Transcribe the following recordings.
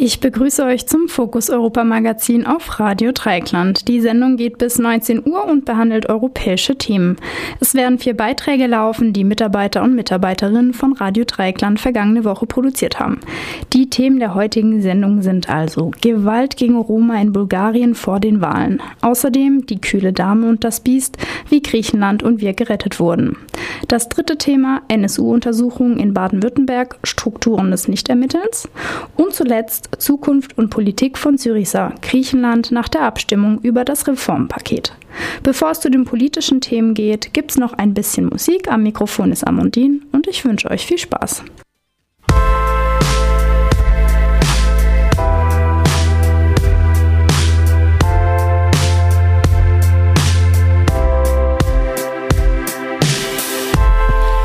Ich begrüße euch zum Fokus Europa Magazin auf Radio Dreikland. Die Sendung geht bis 19 Uhr und behandelt europäische Themen. Es werden vier Beiträge laufen, die Mitarbeiter und Mitarbeiterinnen von Radio Dreikland vergangene Woche produziert haben. Die Themen der heutigen Sendung sind also Gewalt gegen Roma in Bulgarien vor den Wahlen. Außerdem die kühle Dame und das Biest, wie Griechenland und wir gerettet wurden. Das dritte Thema NSU-Untersuchungen in Baden-Württemberg, Strukturen des Nichtermittelns. Und zuletzt Zukunft und Politik von Syriza, Griechenland nach der Abstimmung über das Reformpaket. Bevor es zu den politischen Themen geht, gibt's noch ein bisschen Musik. Am Mikrofon ist Amundin und ich wünsche euch viel Spaß.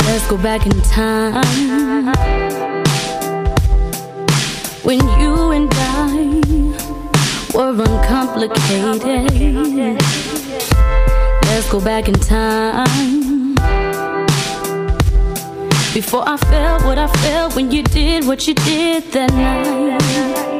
Let's go back in time when you and I were uncomplicated. Let's go back in time before I felt what I felt when you did what you did that night.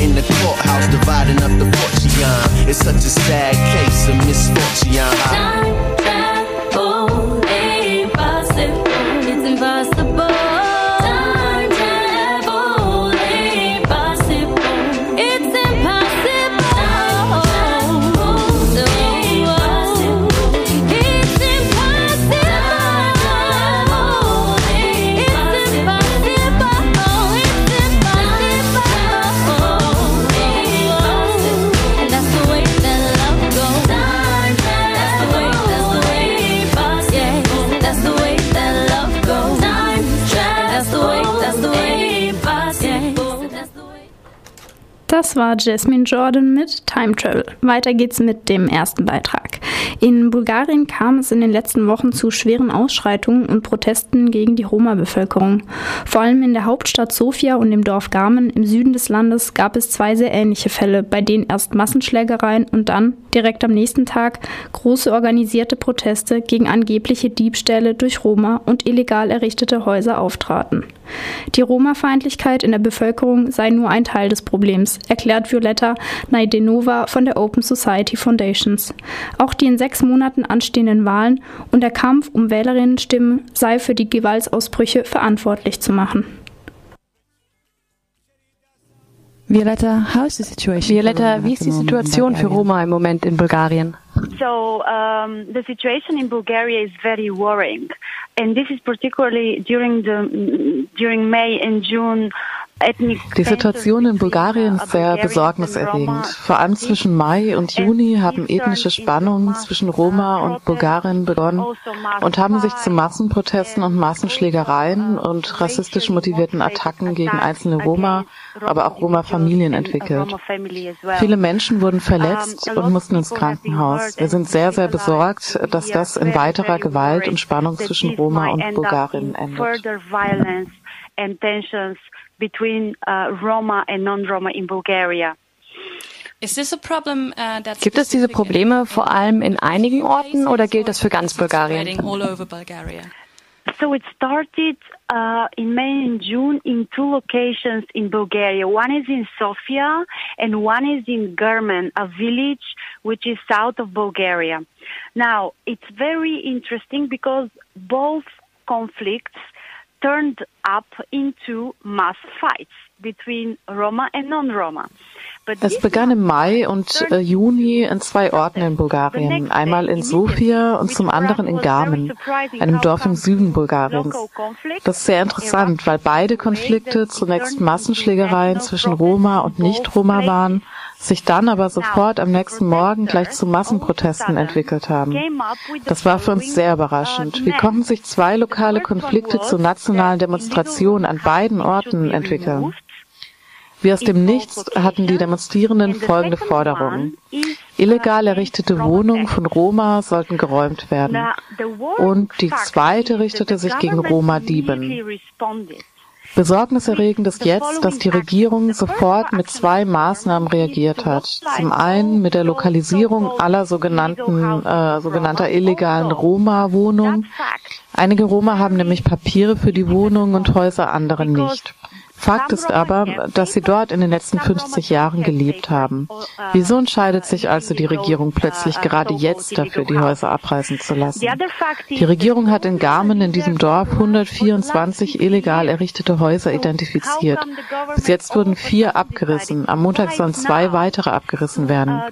In the courthouse, dividing up the fortune. It's such a sad case of misfortune. Das war Jasmine Jordan mit Time Travel. Weiter geht's mit dem ersten Beitrag. In Bulgarien kam es in den letzten Wochen zu schweren Ausschreitungen und Protesten gegen die Roma-Bevölkerung. Vor allem in der Hauptstadt Sofia und im Dorf Garmen im Süden des Landes gab es zwei sehr ähnliche Fälle, bei denen erst Massenschlägereien und dann direkt am nächsten Tag große organisierte Proteste gegen angebliche Diebstähle durch Roma und illegal errichtete Häuser auftraten. Die Roma-Feindlichkeit in der Bevölkerung sei nur ein Teil des Problems, erklärt Violetta Naidenova von der Open Society Foundations. Auch die in sechs Monaten anstehenden Wahlen und der Kampf um Wählerinnenstimmen sei für die Gewaltausbrüche verantwortlich zu machen. Violetta, how is the situation Violetta, wie ist die Situation für Roma im Moment in Bulgarien? So um, the situation in Bulgaria is very worrying, and this is particularly during the during May and June Die Situation in Bulgarien ist sehr besorgniserregend. Vor allem zwischen Mai und Juni haben ethnische Spannungen zwischen Roma und Bulgarien begonnen und haben sich zu Massenprotesten und Massenschlägereien und rassistisch motivierten Attacken gegen einzelne Roma, aber auch Roma-Familien entwickelt. Viele Menschen wurden verletzt und mussten ins Krankenhaus. Wir sind sehr, sehr besorgt, dass das in weiterer Gewalt und Spannung zwischen Roma und Bulgarien endet between uh, Roma and non-Roma in Bulgaria. Problem, uh, Gibt es diese Probleme vor allem in einigen Orten oder gilt das für ganz Bulgarien? So it started uh, in May and June in two locations in Bulgaria. One is in Sofia and one is in German, a village which is south of Bulgaria. Now, it's very interesting because both conflicts turned up into mass fights between Roma and non-Roma. Es begann im Mai und äh, Juni in zwei Orten in Bulgarien, einmal in Sofia und zum anderen in Garmen, einem Dorf im Süden Bulgariens. Das ist sehr interessant, weil beide Konflikte zunächst Massenschlägereien zwischen Roma und Nicht-Roma waren sich dann aber sofort am nächsten Morgen gleich zu Massenprotesten entwickelt haben. Das war für uns sehr überraschend. Wie konnten sich zwei lokale Konflikte zu nationalen Demonstrationen an beiden Orten entwickeln? Wie aus dem Nichts hatten die Demonstrierenden folgende Forderungen. Illegal errichtete Wohnungen von Roma sollten geräumt werden. Und die zweite richtete sich gegen Roma-Dieben. Besorgniserregend ist jetzt, dass die Regierung sofort mit zwei Maßnahmen reagiert hat. Zum einen mit der Lokalisierung aller sogenannten, äh, sogenannter illegalen Roma-Wohnungen. Einige Roma haben nämlich Papiere für die Wohnungen und Häuser, andere nicht. Fakt ist aber, dass sie dort in den letzten 50 Jahren gelebt haben. Wieso entscheidet sich also die Regierung plötzlich gerade jetzt dafür, die Häuser abreißen zu lassen? Die Regierung hat in Garmen in diesem Dorf 124 illegal errichtete Häuser identifiziert. Bis jetzt wurden vier abgerissen. Am Montag sollen zwei weitere abgerissen werden.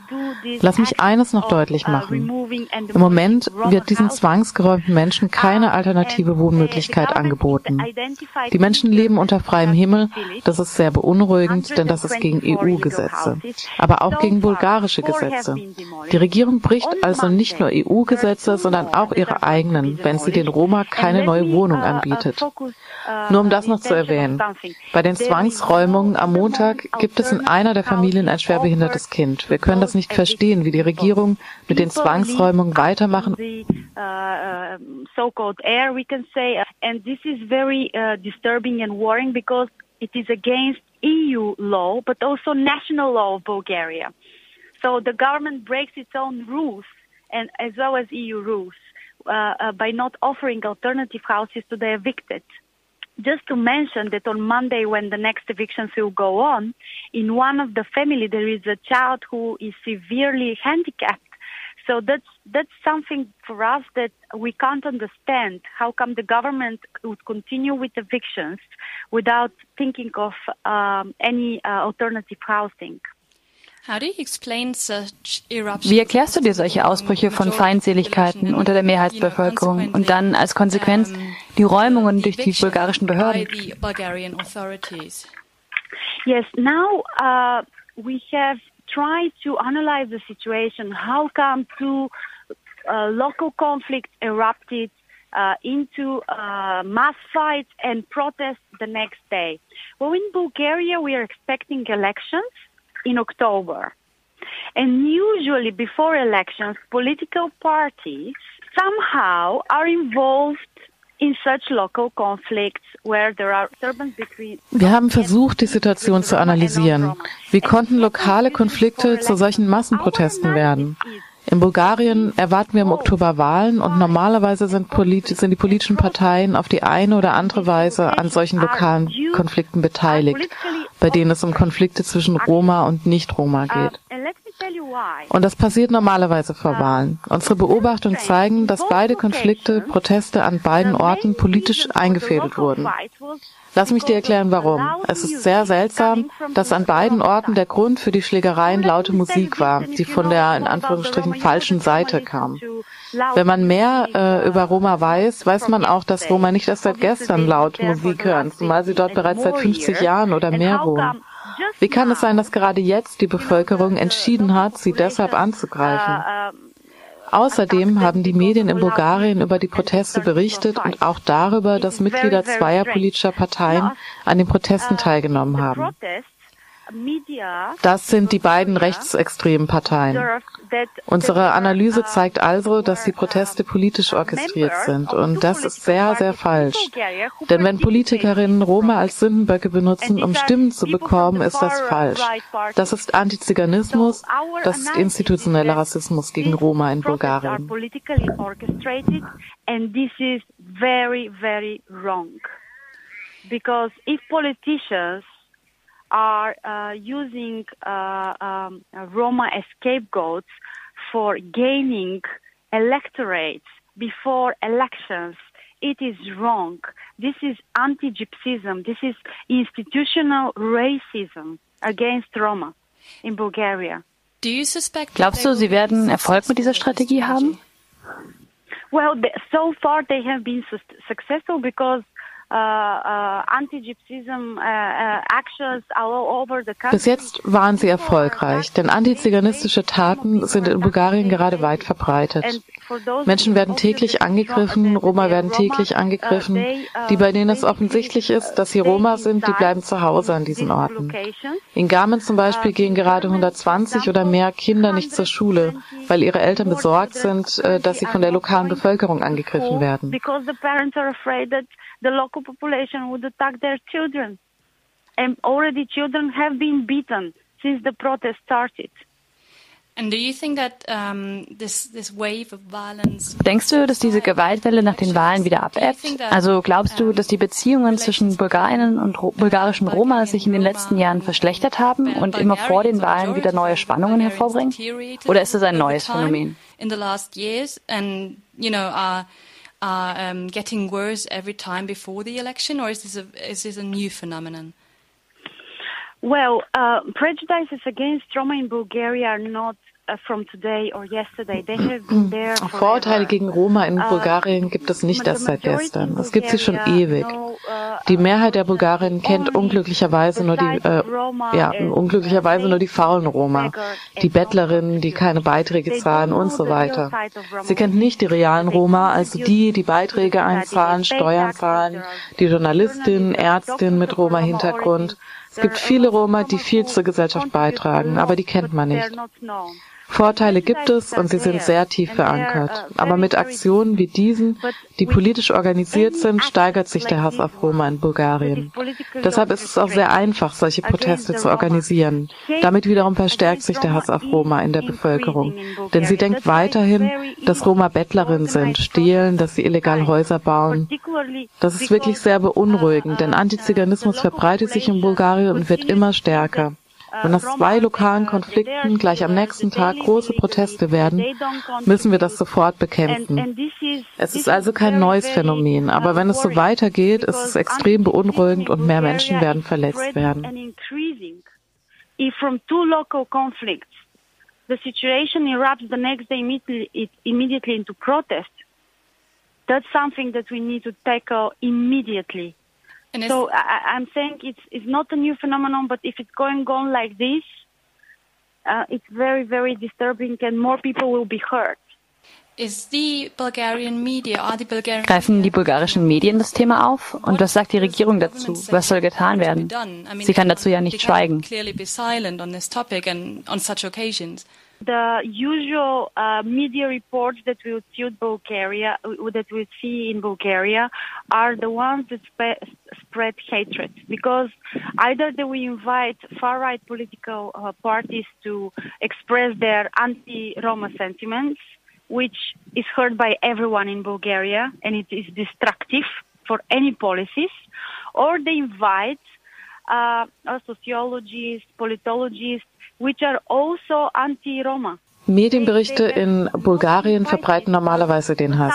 Lass mich eines noch deutlich machen. Im Moment wird diesen zwangsgeräumten Menschen keine alternative Wohnmöglichkeit angeboten. Die Menschen leben unter freiem Himmel Stimme. Das ist sehr beunruhigend, denn das ist gegen EU-Gesetze, aber auch gegen bulgarische Gesetze. Die Regierung bricht also nicht nur EU-Gesetze, sondern auch ihre eigenen, wenn sie den Roma keine neue Wohnung anbietet. Nur um das noch zu erwähnen. Bei den Zwangsräumungen am Montag gibt es in einer der Familien ein schwerbehindertes Kind. Wir können das nicht verstehen, wie die Regierung mit den Zwangsräumungen weitermachen. and this is very uh, disturbing and worrying because it is against EU law, but also national law of Bulgaria. So the government breaks its own rules, and as well as EU rules, uh, uh, by not offering alternative houses to the evicted. Just to mention that on Monday, when the next evictions will go on, in one of the family there is a child who is severely handicapped so that's that's something for us that we can't understand. How come the government would continue with evictions without thinking of um, any uh, alternative housing? Wie erklärst du dir solche Ausbrüche von Feindseligkeiten unter der Mehrheitsbevölkerung und dann als Konsequenz die Räumungen durch die bulgarischen Behörden? Yes, now uh, we have try to analyze the situation. How come two uh, local conflicts erupted uh, into uh, mass fights and protests the next day? Well, in Bulgaria, we are expecting elections in October. And usually before elections, political parties somehow are involved in such local conflicts where there are between wir haben versucht, die Situation zu analysieren. Wie konnten lokale Konflikte zu solchen Massenprotesten werden? In Bulgarien erwarten wir im Oktober Wahlen und normalerweise sind, sind, die politischen Parteien auf die eine oder andere Weise an solchen lokalen Konflikten beteiligt, bei denen es um Konflikte zwischen Roma und Nicht-Roma geht. Und das passiert normalerweise vor Wahlen. Unsere Beobachtungen zeigen, dass beide Konflikte, Proteste an beiden Orten politisch eingefädelt wurden. Lass mich dir erklären, warum. Es ist sehr seltsam, dass an beiden Orten der Grund für die Schlägereien laute Musik war, die von der in Anführungsstrichen falschen Seite kam. Wenn man mehr äh, über Roma weiß, weiß man auch, dass Roma nicht erst seit gestern laut Musik hören, zumal sie dort bereits seit 50 Jahren oder mehr wohnen. Wie kann es sein, dass gerade jetzt die Bevölkerung entschieden hat, sie deshalb anzugreifen? Außerdem haben die Medien in Bulgarien über die Proteste berichtet und auch darüber, dass Mitglieder zweier politischer Parteien an den Protesten teilgenommen haben. Das sind die beiden rechtsextremen Parteien. Unsere Analyse zeigt also, dass die Proteste politisch orchestriert sind. Und das ist sehr, sehr falsch. Denn wenn Politikerinnen Roma als Sündenböcke benutzen, um Stimmen zu bekommen, ist das falsch. Das ist Antiziganismus, das ist institutioneller Rassismus gegen Roma in Bulgarien. Because if politicians are uh, using uh, um, Roma as scapegoats for gaining electorates before elections. It is wrong. This is anti-Gypsyism. This is institutional racism against Roma in Bulgaria. Glaubst du, sie werden Erfolg mit dieser Strategie haben? Well, so far they have been successful because Bis jetzt waren sie erfolgreich, denn antiziganistische Taten sind in Bulgarien gerade weit verbreitet. Menschen werden täglich angegriffen, Roma werden täglich angegriffen. Die, bei denen es offensichtlich ist, dass sie Roma sind, die bleiben zu Hause an diesen Orten. In Garmen zum Beispiel gehen gerade 120 oder mehr Kinder nicht zur Schule, weil ihre Eltern besorgt sind, äh, dass sie von der lokalen Bevölkerung angegriffen werden. And already children have been beaten since the protest started. Denkst du, dass diese Gewaltwelle nach den Wahlen wieder abebbt? Also glaubst du, dass die Beziehungen zwischen Bulgarien und bulgarischen Roma sich in den letzten Jahren verschlechtert haben und immer vor den Wahlen wieder neue Spannungen hervorbringen? Oder ist es ein neues Phänomen? are um, getting worse every time before the election, or is this a, is this a new phenomenon? Well, uh, prejudices against Roma in Bulgaria are not Vorurteile gegen Roma in uh, Bulgarien gibt es nicht erst seit gestern. Es gibt sie schon ewig. Uh, die Mehrheit der Bulgarinnen kennt unglücklicherweise nur die, äh, ja, unglücklicherweise nur die faulen Roma, die Bettlerinnen, die keine Beiträge zahlen und so weiter. Sie kennt nicht die realen Roma, also die, die Beiträge einzahlen, Steuern zahlen, die Journalistin, Ärztin mit Roma-Hintergrund. Es gibt viele Roma, die viel zur Gesellschaft beitragen, aber die kennt man nicht. Vorteile gibt es und sie sind sehr tief verankert. Aber mit Aktionen wie diesen, die politisch organisiert sind, steigert sich der Hass auf Roma in Bulgarien. Deshalb ist es auch sehr einfach, solche Proteste zu organisieren. Damit wiederum verstärkt sich der Hass auf Roma in der Bevölkerung. Denn sie denkt weiterhin, dass Roma Bettlerinnen sind, stehlen, dass sie illegal Häuser bauen. Das ist wirklich sehr beunruhigend, denn Antiziganismus verbreitet sich in Bulgarien und wird immer stärker. Wenn aus zwei lokalen Konflikten gleich am nächsten Tag große Proteste werden, müssen wir das sofort bekämpfen. Es ist also kein neues Phänomen, aber wenn es so weitergeht, ist es extrem beunruhigend und mehr Menschen werden verletzt werden. the situation erupts the next day immediately, into protest. That's something that we need to tackle immediately. So I, I'm saying it's it's not a new phenomenon, but if it's going on like this, uh, it's very very disturbing, and more people will be hurt. Greifen die bulgarischen Medien das Thema auf? Und was sagt die Regierung dazu? Was soll getan werden? Sie kann dazu ja nicht schweigen. The usual uh, media reports that we would see in Bulgaria, that we see in Bulgaria, are the ones that spe- spread hatred. Because either they will invite far-right political uh, parties to express their anti-Roma sentiments, which is heard by everyone in Bulgaria, and it is destructive for any policies, or they invite uh, sociologists, politologists, which are also anti-Roma. Medienberichte in Bulgarien verbreiten normalerweise den Hass.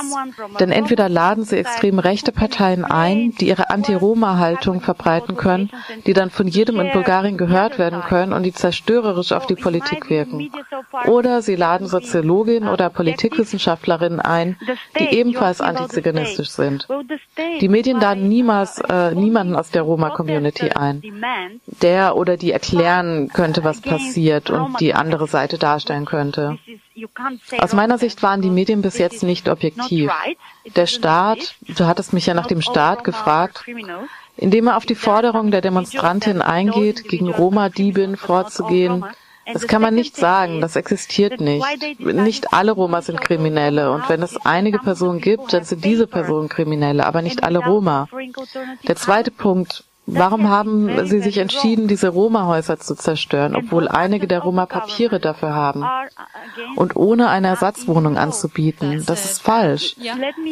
Denn entweder laden sie extrem rechte Parteien ein, die ihre Anti-Roma-Haltung verbreiten können, die dann von jedem in Bulgarien gehört werden können und die zerstörerisch auf die Politik wirken. Oder sie laden Soziologinnen oder Politikwissenschaftlerinnen ein, die ebenfalls antiziganistisch sind. Die Medien laden niemals äh, niemanden aus der Roma-Community ein, der oder die erklären könnte, was passiert und die andere Seite darstellen könnte sollte. Aus meiner Sicht waren die Medien bis jetzt nicht objektiv. Der Staat, du hattest mich ja nach dem Staat gefragt, indem er auf die Forderungen der Demonstrantin eingeht, gegen Roma-Diebin vorzugehen, das kann man nicht sagen, das existiert nicht. Nicht alle Roma sind Kriminelle und wenn es einige Personen gibt, dann sind diese Personen Kriminelle, aber nicht alle Roma. Der zweite Punkt, Warum haben Sie sich entschieden, diese Roma-Häuser zu zerstören, obwohl einige der Roma Papiere dafür haben? Und ohne eine Ersatzwohnung anzubieten? Das ist falsch.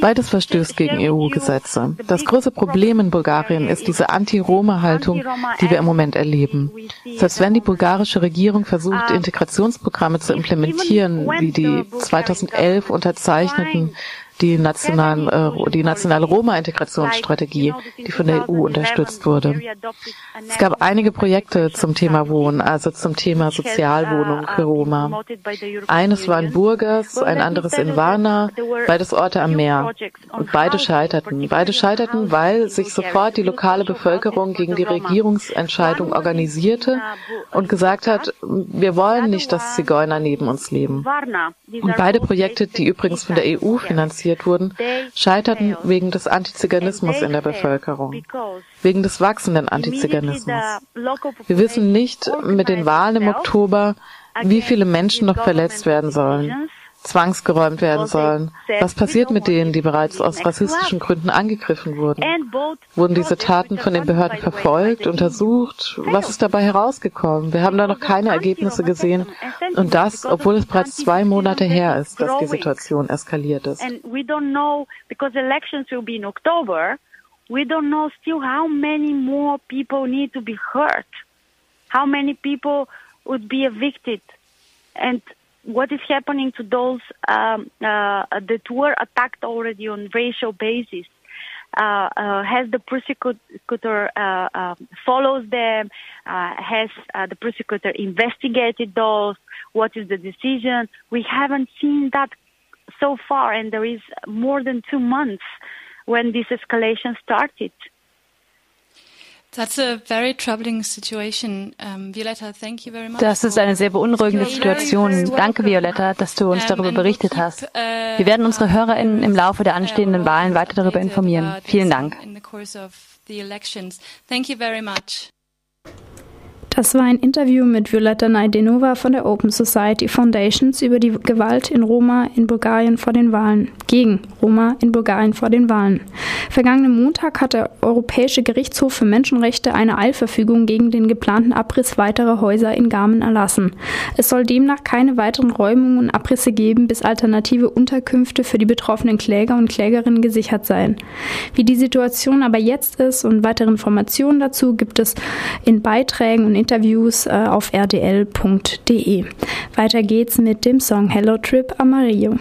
Beides verstößt gegen EU-Gesetze. Das große Problem in Bulgarien ist diese Anti-Roma-Haltung, die wir im Moment erleben. Selbst wenn die bulgarische Regierung versucht, Integrationsprogramme zu implementieren, wie die 2011 unterzeichneten die, nationalen, äh, die nationale Roma-Integrationsstrategie, die von der EU unterstützt wurde. Es gab einige Projekte zum Thema Wohnen, also zum Thema Sozialwohnung für Roma. Eines war in Burgas, ein anderes in Varna, beides Orte am Meer. Und beide scheiterten. Beide scheiterten, weil sich sofort die lokale Bevölkerung gegen die Regierungsentscheidung organisierte und gesagt hat, wir wollen nicht, dass Zigeuner neben uns leben. Und beide Projekte, die übrigens von der EU finanziert finanziert wurden, scheiterten wegen des Antiziganismus in der Bevölkerung, wegen des wachsenden Antiziganismus. Wir wissen nicht mit den Wahlen im Oktober, wie viele Menschen noch verletzt werden sollen zwangsgeräumt werden sollen. Was passiert mit denen, die bereits aus rassistischen Gründen angegriffen wurden? Wurden diese Taten von den Behörden verfolgt, untersucht? Was ist dabei herausgekommen? Wir haben da noch keine Ergebnisse gesehen. Und das, obwohl es bereits zwei Monate her ist, dass die Situation eskaliert ist. We don't know still how many more people need to be hurt, how many people would be evicted, and what is happening to those um, uh, that were attacked already on racial basis? Uh, uh, has the prosecutor uh, um, follows them? Uh, has uh, the prosecutor investigated those? What is the decision? We haven't seen that so far, and there is more than two months when this escalation started. Das ist eine sehr beunruhigende Situation. Danke, Violetta, dass du uns darüber berichtet hast. Wir werden unsere HörerInnen im Laufe der anstehenden Wahlen weiter darüber informieren. Vielen Dank. Das war ein Interview mit Violetta Naidenova von der Open Society Foundations über die Gewalt in Roma in Bulgarien vor den Wahlen. Gegen Roma in Bulgarien vor den Wahlen. Vergangenen Montag hat der Europäische Gerichtshof für Menschenrechte eine Eilverfügung gegen den geplanten Abriss weiterer Häuser in Garmen erlassen. Es soll demnach keine weiteren Räumungen und Abrisse geben, bis alternative Unterkünfte für die betroffenen Kläger und Klägerinnen gesichert seien. Wie die Situation aber jetzt ist und weitere Informationen dazu gibt es in Beiträgen und Interviews äh, auf rdl.de. Weiter geht's mit dem Song Hello Trip Amarillo.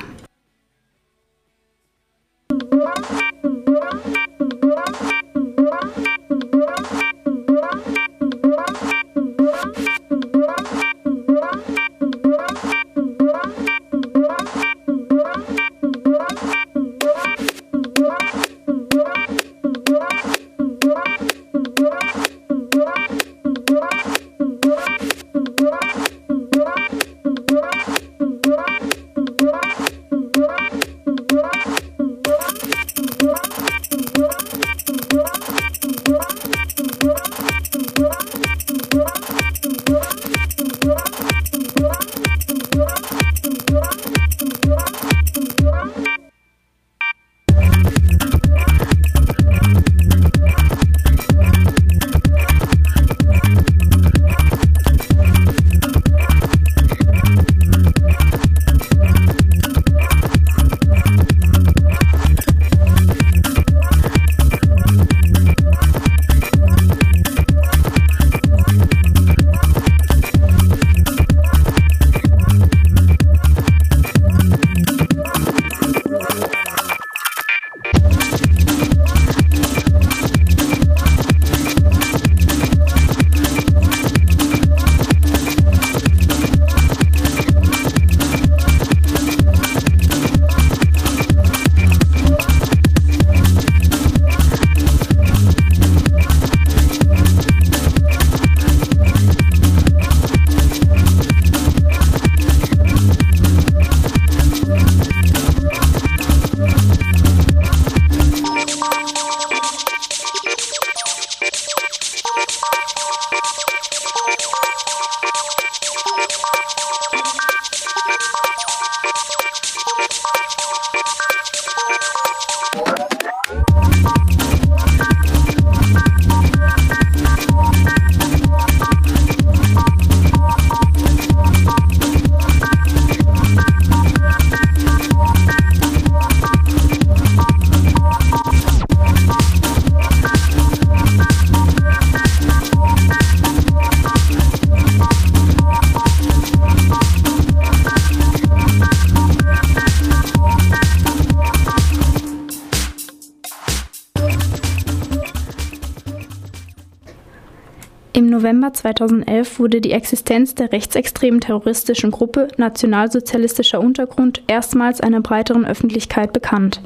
November 2011 wurde die Existenz der rechtsextremen terroristischen Gruppe Nationalsozialistischer Untergrund erstmals einer breiteren Öffentlichkeit bekannt.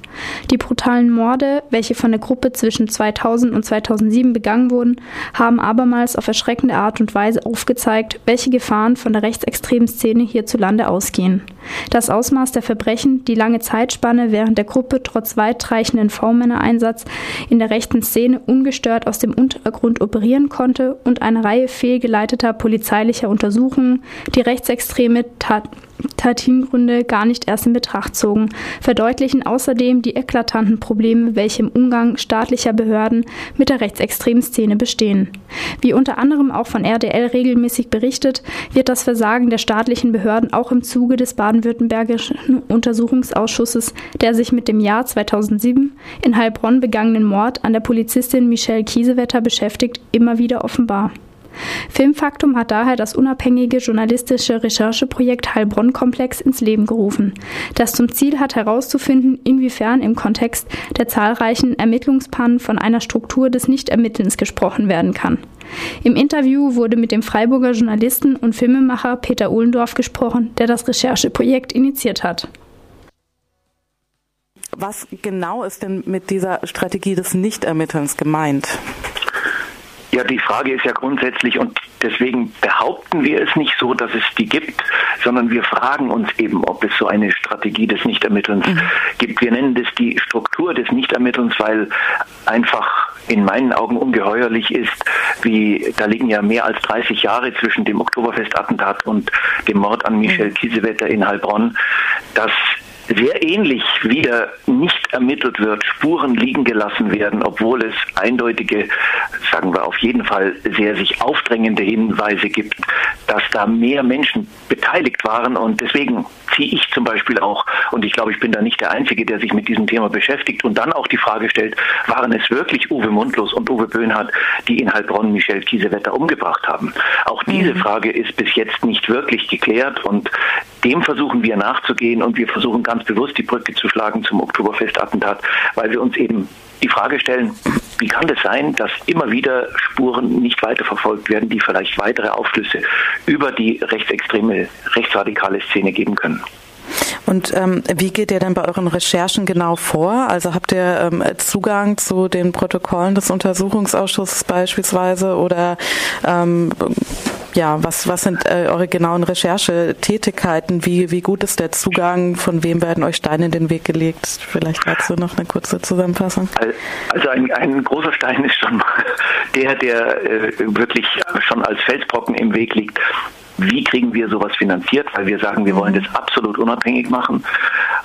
Die brutalen Morde, welche von der Gruppe zwischen 2000 und 2007 begangen wurden, haben abermals auf erschreckende Art und Weise aufgezeigt, welche Gefahren von der rechtsextremen Szene hierzulande ausgehen. Das Ausmaß der Verbrechen, die lange Zeitspanne während der Gruppe trotz weitreichenden V-Männer-Einsatz in der rechten Szene ungestört aus dem Untergrund operieren konnte und eine Reihe fehlgeleiteter polizeilicher Untersuchungen, die rechtsextreme Tat Tatingründe gar nicht erst in Betracht zogen, verdeutlichen außerdem die eklatanten Probleme, welche im Umgang staatlicher Behörden mit der rechtsextremen Szene bestehen. Wie unter anderem auch von RDL regelmäßig berichtet, wird das Versagen der staatlichen Behörden auch im Zuge des baden-württembergischen Untersuchungsausschusses, der sich mit dem Jahr 2007 in Heilbronn begangenen Mord an der Polizistin Michelle Kiesewetter beschäftigt, immer wieder offenbar. Filmfaktum hat daher das unabhängige journalistische Rechercheprojekt Heilbronn-Komplex ins Leben gerufen, das zum Ziel hat herauszufinden, inwiefern im Kontext der zahlreichen Ermittlungspannen von einer Struktur des Nichtermittelns gesprochen werden kann. Im Interview wurde mit dem Freiburger Journalisten und Filmemacher Peter Ohlendorf gesprochen, der das Rechercheprojekt initiiert hat. Was genau ist denn mit dieser Strategie des Nichtermittelns gemeint? Ja, die Frage ist ja grundsätzlich und deswegen behaupten wir es nicht so, dass es die gibt, sondern wir fragen uns eben, ob es so eine Strategie des Nichtermittelns mhm. gibt. Wir nennen das die Struktur des Nichtermittelns, weil einfach in meinen Augen ungeheuerlich ist, wie da liegen ja mehr als 30 Jahre zwischen dem Oktoberfestattentat und dem Mord an Michel mhm. Kiesewetter in Heilbronn, dass sehr ähnlich wieder nicht ermittelt wird, Spuren liegen gelassen werden, obwohl es eindeutige, sagen wir auf jeden Fall sehr sich aufdrängende Hinweise gibt, dass da mehr Menschen beteiligt waren. Und deswegen ziehe ich zum Beispiel auch, und ich glaube, ich bin da nicht der Einzige, der sich mit diesem Thema beschäftigt und dann auch die Frage stellt, waren es wirklich Uwe Mundlos und Uwe Böhnhardt, die in Heilbronn Michel Kiesewetter umgebracht haben? Auch diese mhm. Frage ist bis jetzt nicht wirklich geklärt und dem versuchen wir nachzugehen und wir versuchen ganz bewusst die Brücke zu schlagen zum Oktoberfestattentat, weil wir uns eben die Frage stellen, wie kann es das sein, dass immer wieder Spuren nicht weiterverfolgt werden, die vielleicht weitere Aufschlüsse über die rechtsextreme, rechtsradikale Szene geben können? Und ähm, wie geht ihr denn bei euren Recherchen genau vor? Also habt ihr ähm, Zugang zu den Protokollen des Untersuchungsausschusses beispielsweise oder ähm, ja, was, was sind äh, eure genauen Recherchetätigkeiten? Wie, wie gut ist der Zugang? Von wem werden euch Steine in den Weg gelegt? Vielleicht dazu noch eine kurze Zusammenfassung. Also ein, ein großer Stein ist schon der, der äh, wirklich schon als Felsbrocken im Weg liegt. Wie kriegen wir sowas finanziert? Weil wir sagen, wir wollen das absolut unabhängig machen.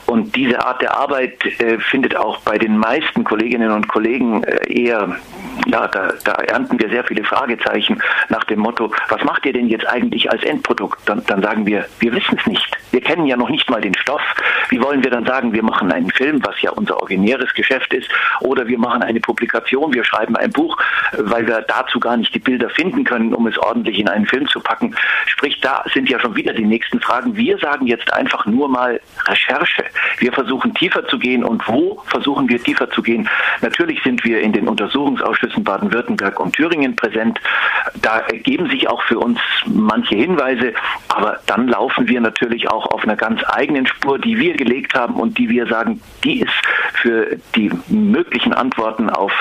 Und diese Art der Arbeit äh, findet auch bei den meisten Kolleginnen und Kollegen äh, eher, ja, da, da, ernten wir sehr viele Fragezeichen nach dem Motto, was macht ihr denn jetzt eigentlich als Endprodukt? Dann, dann sagen wir, wir wissen es nicht. Wir kennen ja noch nicht mal den Stoff. Wie wollen wir dann sagen, wir machen einen Film, was ja unser originäres Geschäft ist, oder wir machen eine Publikation, wir schreiben ein Buch, weil wir dazu gar nicht die Bilder finden können, um es ordentlich in einen Film zu packen. Sprich, da sind ja schon wieder die nächsten Fragen. Wir sagen jetzt einfach nur mal Recherche. Wir versuchen tiefer zu gehen und wo versuchen wir tiefer zu gehen? Natürlich sind wir in den Untersuchungsausschüssen Baden-Württemberg und Thüringen präsent. Da ergeben sich auch für uns manche Hinweise, aber dann laufen wir natürlich auch auf einer ganz eigenen Spur, die wir gelegt haben und die wir sagen, die ist für die möglichen Antworten auf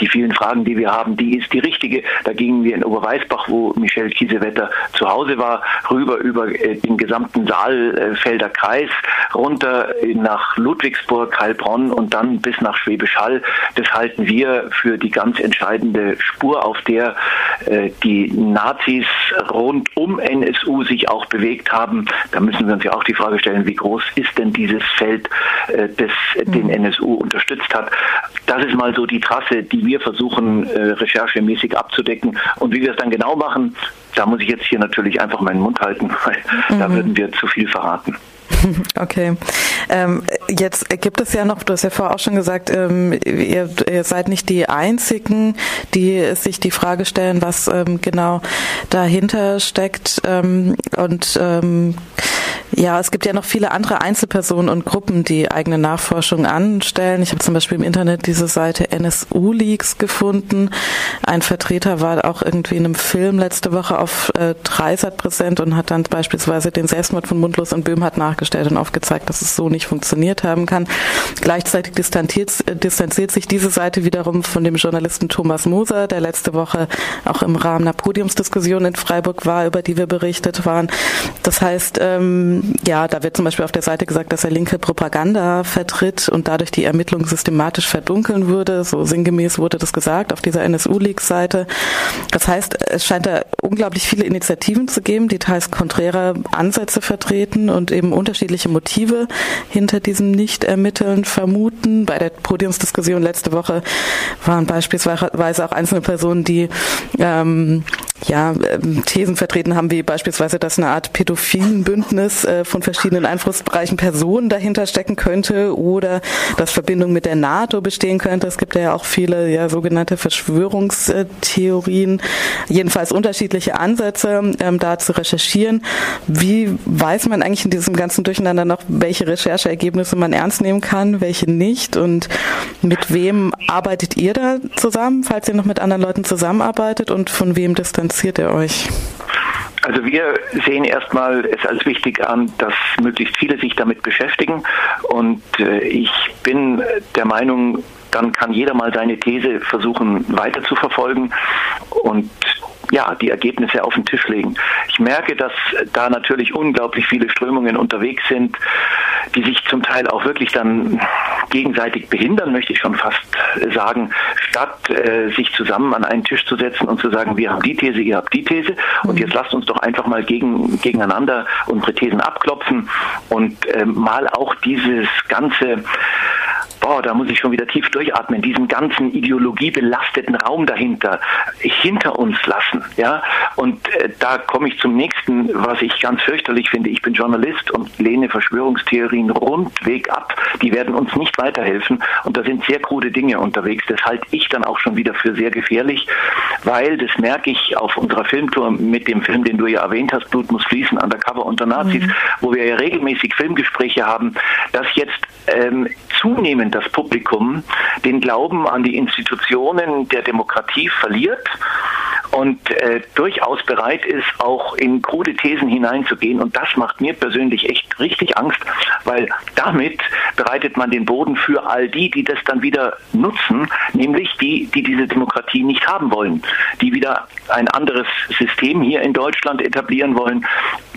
die vielen Fragen, die wir haben, die ist die richtige. Da gingen wir in Oberweißbach, wo Michel Kiesewetter zu Hause war, rüber über äh, den gesamten Saalfelder Kreis, runter nach Ludwigsburg, Heilbronn und dann bis nach Schwäbisch Hall. Das halten wir für die ganz entscheidende Spur, auf der äh, die Nazis rund um NSU sich auch bewegt haben. Da müssen wir uns ja auch die Frage stellen, wie groß ist denn dieses Feld, äh, das den mhm. NSU unterstützt hat. Das ist mal so die Trasse, die wir versuchen, äh, recherchemäßig abzudecken. Und wie wir es dann genau machen, da muss ich jetzt hier natürlich einfach meinen Mund halten, weil mhm. da würden wir zu viel verraten. Okay. Ähm, jetzt gibt es ja noch, du hast ja vorher auch schon gesagt, ähm, ihr, ihr, seid nicht die Einzigen, die sich die Frage stellen, was ähm, genau dahinter steckt. Ähm, und ähm, Ja, es gibt ja noch viele andere Einzelpersonen und Gruppen, die eigene Nachforschung anstellen. Ich habe zum Beispiel im Internet diese Seite NSU Leaks gefunden. Ein Vertreter war auch irgendwie in einem Film letzte Woche auf äh, Dreisat präsent und hat dann beispielsweise den Selbstmord von Mundlos und Böhm hat nachgestellt und aufgezeigt, dass es so nicht funktioniert haben kann. Gleichzeitig distanziert, äh, distanziert sich diese Seite wiederum von dem Journalisten Thomas Moser, der letzte Woche auch im Rahmen einer Podiumsdiskussion in Freiburg war, über die wir berichtet waren. Das heißt, ähm, ja, da wird zum Beispiel auf der Seite gesagt, dass er linke Propaganda vertritt und dadurch die Ermittlungen systematisch verdunkeln würde. So sinngemäß wurde das gesagt auf dieser NSU-Leaks-Seite. Das heißt, es scheint da unglaublich viele Initiativen zu geben, die teils konträre Ansätze vertreten und eben unterschiedliche Motive hinter diesem Nicht-Ermitteln vermuten. Bei der Podiumsdiskussion letzte Woche waren beispielsweise auch einzelne Personen, die ähm, ja, ähm, Thesen vertreten haben, wie beispielsweise, dass eine Art pädophilen Bündnis äh, von verschiedenen einflussreichen Personen dahinter stecken könnte oder dass Verbindung mit der NATO bestehen könnte. Es gibt ja auch viele ja, sogenannte Verschwörungstheorien, jedenfalls unterschiedliche Ansätze, ähm, da zu recherchieren. Wie weiß man eigentlich in diesem ganzen Durcheinander noch, welche Rechercheergebnisse man ernst nehmen kann, welche nicht und mit wem arbeitet ihr da zusammen, falls ihr noch mit anderen Leuten zusammenarbeitet und von wem distanziert ihr euch? Also wir sehen erstmal es als wichtig an, dass möglichst viele sich damit beschäftigen. Und äh, ich bin der Meinung, dann kann jeder mal seine These versuchen weiter zu verfolgen. Und ja, die Ergebnisse auf den Tisch legen. Ich merke, dass da natürlich unglaublich viele Strömungen unterwegs sind, die sich zum Teil auch wirklich dann gegenseitig behindern, möchte ich schon fast sagen, statt äh, sich zusammen an einen Tisch zu setzen und zu sagen, wir haben die These, ihr habt die These und mhm. jetzt lasst uns doch einfach mal gegen, gegeneinander unsere Thesen abklopfen und äh, mal auch dieses ganze boah, da muss ich schon wieder tief durchatmen, diesen ganzen ideologiebelasteten Raum dahinter hinter uns lassen. Ja? Und äh, da komme ich zum nächsten, was ich ganz fürchterlich finde. Ich bin Journalist und lehne Verschwörungstheorien rundweg ab. Die werden uns nicht weiterhelfen. Und da sind sehr krude Dinge unterwegs. Das halte ich dann auch schon wieder für sehr gefährlich, weil das merke ich auf unserer Filmtour mit dem Film, den du ja erwähnt hast, Blut muss fließen, Undercover unter Nazis, mhm. wo wir ja regelmäßig Filmgespräche haben, dass jetzt ähm, zunehmend das Publikum den Glauben an die Institutionen der Demokratie verliert und äh, durchaus bereit ist, auch in krude Thesen hineinzugehen. Und das macht mir persönlich echt richtig Angst, weil damit bereitet man den Boden für all die, die das dann wieder nutzen, nämlich die, die diese Demokratie nicht haben wollen, die wieder ein anderes System hier in Deutschland etablieren wollen.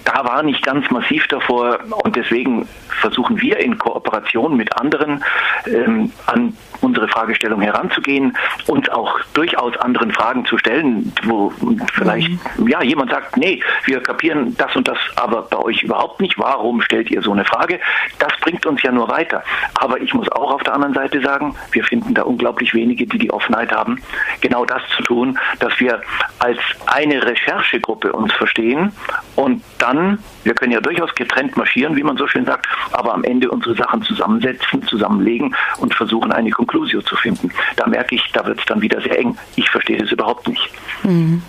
Da war nicht ganz massiv davor. Und deswegen versuchen wir in Kooperation mit anderen ähm, an unsere Fragestellung heranzugehen und auch durchaus anderen Fragen zu stellen, wo vielleicht mhm. ja jemand sagt, nee, wir kapieren das und das aber bei euch überhaupt nicht. Warum stellt ihr so eine Frage? Das bringt uns ja nur weiter. Aber ich muss auch auf der anderen Seite sagen, wir finden da unglaublich wenige, die die Offenheit haben, genau das zu tun, dass wir als eine Recherchegruppe uns verstehen und dann, wir können ja durchaus getrennt marschieren, wie man so schön sagt, aber am Ende unsere Sachen zusammensetzen, zusammenlegen und versuchen, eine Conclusio zu finden. Da merke ich, da wird es dann wieder sehr eng. Ich verstehe es überhaupt nicht. Mhm.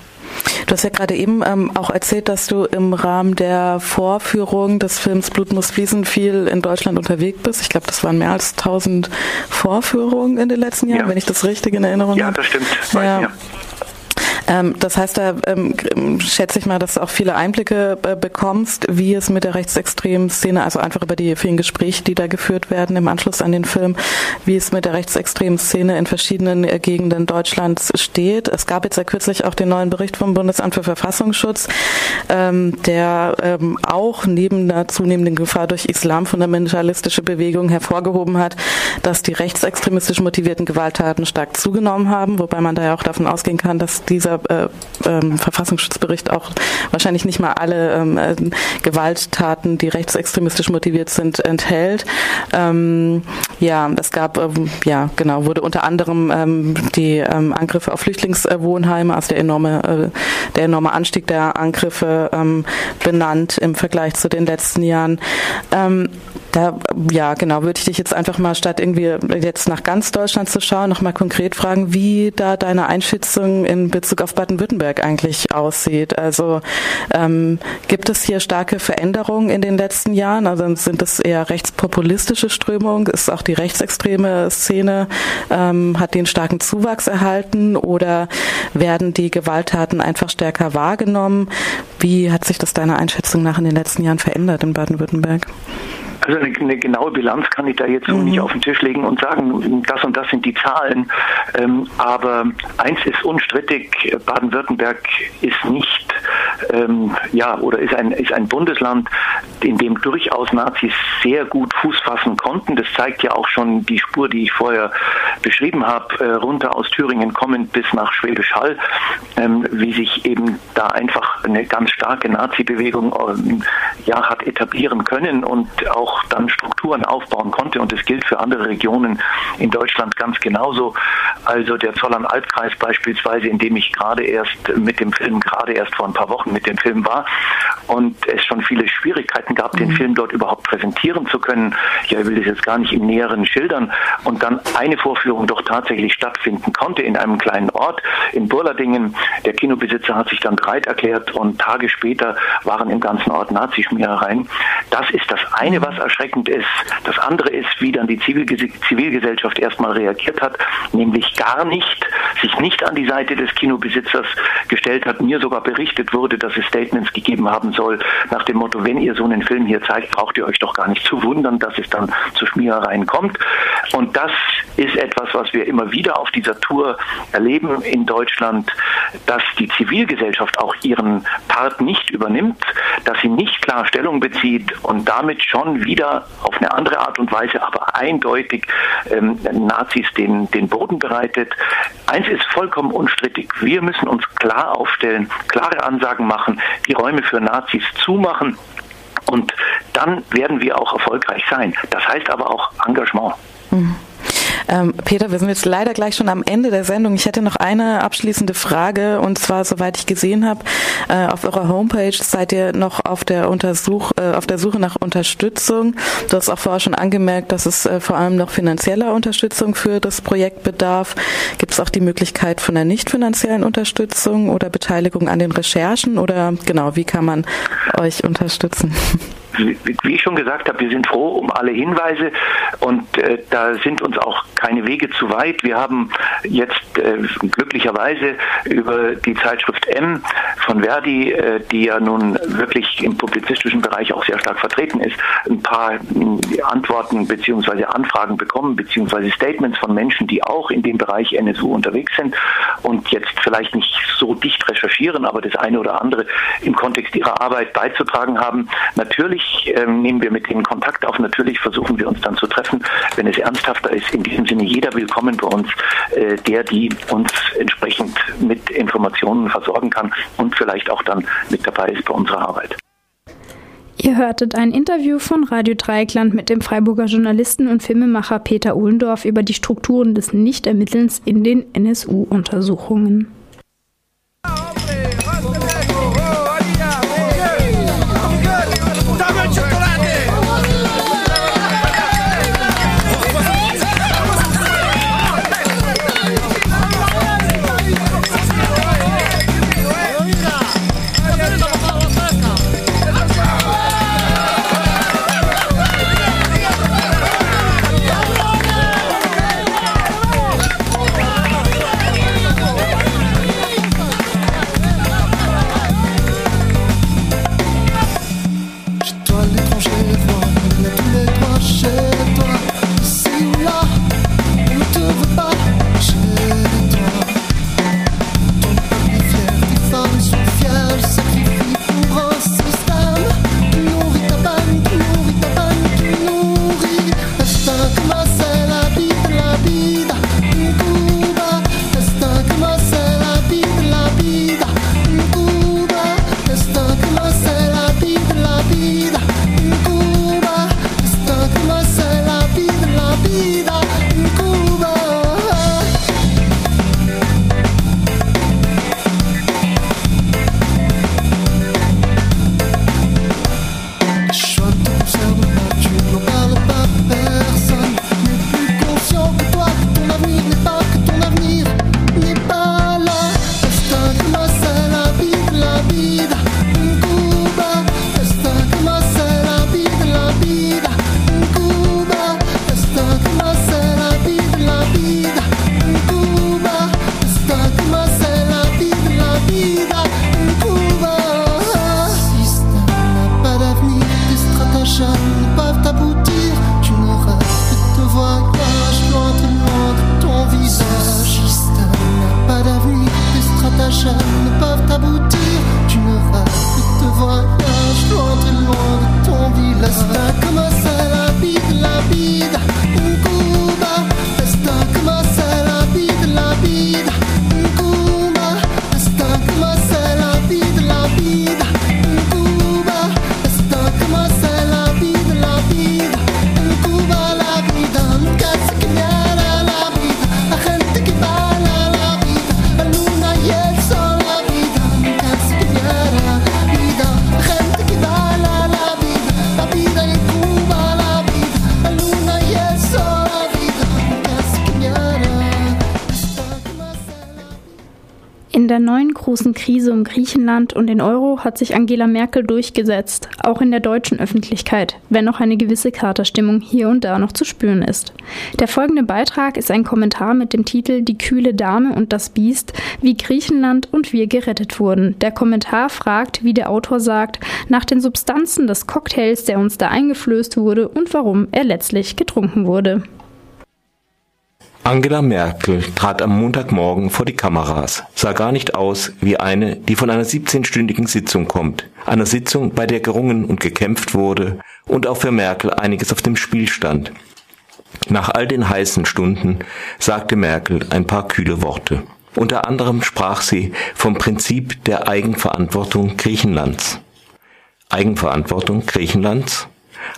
Du hast ja gerade eben ähm, auch erzählt, dass du im Rahmen der Vorführung des Films Blut muss fließen viel in Deutschland unterwegs bist. Ich glaube, das waren mehr als 1000 Vorführungen in den letzten Jahren, ja. wenn ich das richtig in Erinnerung habe. Ja, das stimmt. Ja. Ähm, das heißt, da ähm, schätze ich mal, dass du auch viele Einblicke äh, bekommst, wie es mit der rechtsextremen Szene, also einfach über die vielen Gespräche, die da geführt werden im Anschluss an den Film, wie es mit der rechtsextremen Szene in verschiedenen äh, Gegenden Deutschlands steht. Es gab jetzt ja kürzlich auch den neuen Bericht vom Bundesamt für Verfassungsschutz, ähm, der ähm, auch neben einer zunehmenden Gefahr durch islamfundamentalistische Bewegungen hervorgehoben hat, dass die rechtsextremistisch motivierten Gewalttaten stark zugenommen haben, wobei man da ja auch davon ausgehen kann, dass dieser äh, ähm, Verfassungsschutzbericht auch wahrscheinlich nicht mal alle ähm, äh, Gewalttaten, die rechtsextremistisch motiviert sind, enthält. Ähm, ja, es gab, ähm, ja, genau, wurde unter anderem ähm, die ähm, Angriffe auf Flüchtlingswohnheime, also der enorme, äh, der enorme Anstieg der Angriffe benannt im Vergleich zu den letzten Jahren. Da, ja, genau, würde ich dich jetzt einfach mal statt irgendwie jetzt nach ganz Deutschland zu schauen, nochmal konkret fragen, wie da deine Einschätzung in Bezug Auf Baden-Württemberg eigentlich aussieht. Also ähm, gibt es hier starke Veränderungen in den letzten Jahren? Also sind es eher rechtspopulistische Strömungen? Ist auch die rechtsextreme Szene, ähm, hat den starken Zuwachs erhalten oder werden die Gewalttaten einfach stärker wahrgenommen? Wie hat sich das deiner Einschätzung nach in den letzten Jahren verändert in Baden-Württemberg? Also eine, eine, genaue Bilanz kann ich da jetzt so mhm. nicht auf den Tisch legen und sagen, das und das sind die Zahlen. Ähm, aber eins ist unstrittig, Baden-Württemberg ist nicht, ähm, ja, oder ist ein, ist ein Bundesland, in dem durchaus Nazis sehr gut Fuß fassen konnten. Das zeigt ja auch schon die Spur, die ich vorher beschrieben habe, äh, runter aus Thüringen kommend bis nach Schwäbisch Hall, ähm, wie sich eben da einfach eine ganz starke Nazi-Bewegung ähm, ja, hat etablieren können und auch dann Strukturen aufbauen konnte. Und das gilt für andere Regionen in Deutschland ganz genauso. Also der Zollern-Albkreis beispielsweise, in dem ich gerade erst mit dem Film, gerade erst vor ein paar Wochen mit dem Film war und es schon viele Schwierigkeiten gab, den mhm. Film dort überhaupt präsentieren zu können. Ja, ich will das jetzt gar nicht im Näheren schildern. Und dann eine Vorführung doch tatsächlich stattfinden konnte in einem kleinen Ort in Burladingen. Der Kinobesitzer hat sich dann bereit erklärt und Tage später waren im ganzen Ort Nazischmierereien. Das ist das eine, was erschreckend ist. Das andere ist, wie dann die Zivilgesellschaft erstmal reagiert hat, nämlich gar nicht, sich nicht an die Seite des Kinobesitzers gestellt hat. Mir sogar berichtet wurde, dass es Statements gegeben haben soll nach dem Motto, wenn ihr so einen Film hier zeigt, braucht ihr euch doch gar nicht zu wundern, dass es dann zu Schmierereien kommt. Und das ist etwas, was wir immer wieder auf dieser Tour erleben in Deutschland, dass die Zivilgesellschaft auch ihren Part nicht übernimmt, dass sie nicht klar Stellung bezieht und damit schon wieder wieder auf eine andere Art und Weise, aber eindeutig ähm, Nazis den, den Boden bereitet. Eins ist vollkommen unstrittig. Wir müssen uns klar aufstellen, klare Ansagen machen, die Räume für Nazis zumachen. Und dann werden wir auch erfolgreich sein. Das heißt aber auch Engagement. Mhm. Ähm, Peter, wir sind jetzt leider gleich schon am Ende der Sendung. Ich hätte noch eine abschließende Frage und zwar, soweit ich gesehen habe, äh, auf eurer Homepage seid ihr noch auf der Untersuch, äh, auf der Suche nach Unterstützung. Du hast auch vorher schon angemerkt, dass es äh, vor allem noch finanzieller Unterstützung für das Projekt bedarf. Gibt es auch die Möglichkeit von einer nicht finanziellen Unterstützung oder Beteiligung an den Recherchen oder genau, wie kann man euch unterstützen? Wie ich schon gesagt habe, wir sind froh um alle Hinweise und äh, da sind uns auch keine Wege zu weit. Wir haben jetzt äh, glücklicherweise über die Zeitschrift M von Verdi, äh, die ja nun wirklich im publizistischen Bereich auch sehr stark vertreten ist, ein paar äh, Antworten bzw. Anfragen bekommen bzw. Statements von Menschen, die auch in dem Bereich NSU unterwegs sind und jetzt vielleicht nicht so dicht recherchieren, aber das eine oder andere im Kontext ihrer Arbeit beizutragen haben. Natürlich Natürlich ähm, nehmen wir mit ihnen Kontakt auf. Natürlich versuchen wir uns dann zu treffen, wenn es ernsthafter ist. In diesem Sinne jeder willkommen bei uns, äh, der die uns entsprechend mit Informationen versorgen kann und vielleicht auch dann mit dabei ist bei unserer Arbeit. Ihr hörtet ein Interview von Radio Dreieckland mit dem Freiburger Journalisten und Filmemacher Peter Ohlendorf über die Strukturen des Nichtermittelns in den NSU-Untersuchungen. Und den Euro hat sich Angela Merkel durchgesetzt, auch in der deutschen Öffentlichkeit, wenn noch eine gewisse Katerstimmung hier und da noch zu spüren ist. Der folgende Beitrag ist ein Kommentar mit dem Titel Die kühle Dame und das Biest, wie Griechenland und wir gerettet wurden. Der Kommentar fragt, wie der Autor sagt, nach den Substanzen des Cocktails, der uns da eingeflößt wurde und warum er letztlich getrunken wurde. Angela Merkel trat am Montagmorgen vor die Kameras, sah gar nicht aus wie eine, die von einer 17-stündigen Sitzung kommt, einer Sitzung, bei der gerungen und gekämpft wurde und auch für Merkel einiges auf dem Spiel stand. Nach all den heißen Stunden sagte Merkel ein paar kühle Worte. Unter anderem sprach sie vom Prinzip der Eigenverantwortung Griechenlands. Eigenverantwortung Griechenlands?